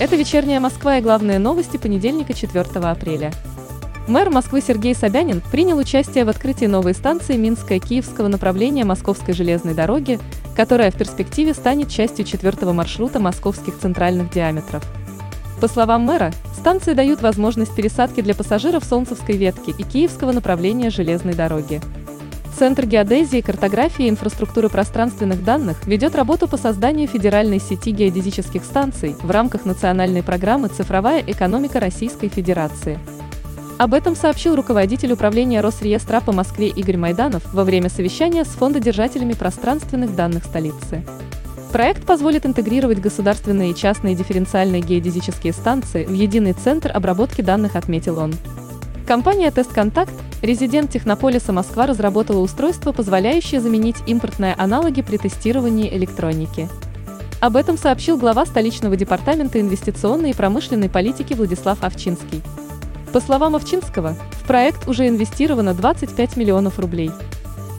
Это «Вечерняя Москва» и главные новости понедельника 4 апреля. Мэр Москвы Сергей Собянин принял участие в открытии новой станции Минская-Киевского направления Московской железной дороги, которая в перспективе станет частью четвертого маршрута московских центральных диаметров. По словам мэра, станции дают возможность пересадки для пассажиров Солнцевской ветки и Киевского направления железной дороги. Центр геодезии, картографии и инфраструктуры пространственных данных ведет работу по созданию федеральной сети геодезических станций в рамках национальной программы «Цифровая экономика Российской Федерации». Об этом сообщил руководитель управления Росреестра по Москве Игорь Майданов во время совещания с фондодержателями пространственных данных столицы. Проект позволит интегрировать государственные и частные дифференциальные геодезические станции в единый центр обработки данных, отметил он. Компания «Тестконтакт» Резидент Технополиса Москва разработала устройство, позволяющее заменить импортные аналоги при тестировании электроники. Об этом сообщил глава столичного департамента инвестиционной и промышленной политики Владислав Овчинский. По словам Овчинского, в проект уже инвестировано 25 миллионов рублей.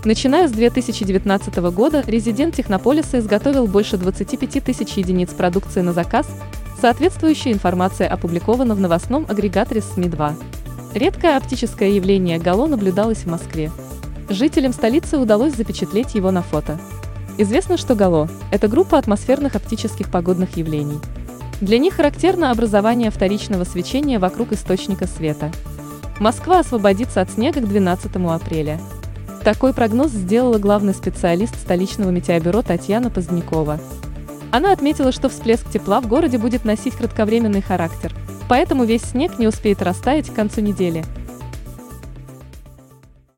Начиная с 2019 года резидент Технополиса изготовил больше 25 тысяч единиц продукции на заказ, соответствующая информация опубликована в новостном агрегаторе СМИ-2. Редкое оптическое явление Гало наблюдалось в Москве. Жителям столицы удалось запечатлеть его на фото. Известно, что Гало – это группа атмосферных оптических погодных явлений. Для них характерно образование вторичного свечения вокруг источника света. Москва освободится от снега к 12 апреля. Такой прогноз сделала главный специалист столичного метеобюро Татьяна Позднякова. Она отметила, что всплеск тепла в городе будет носить кратковременный характер – поэтому весь снег не успеет растаять к концу недели –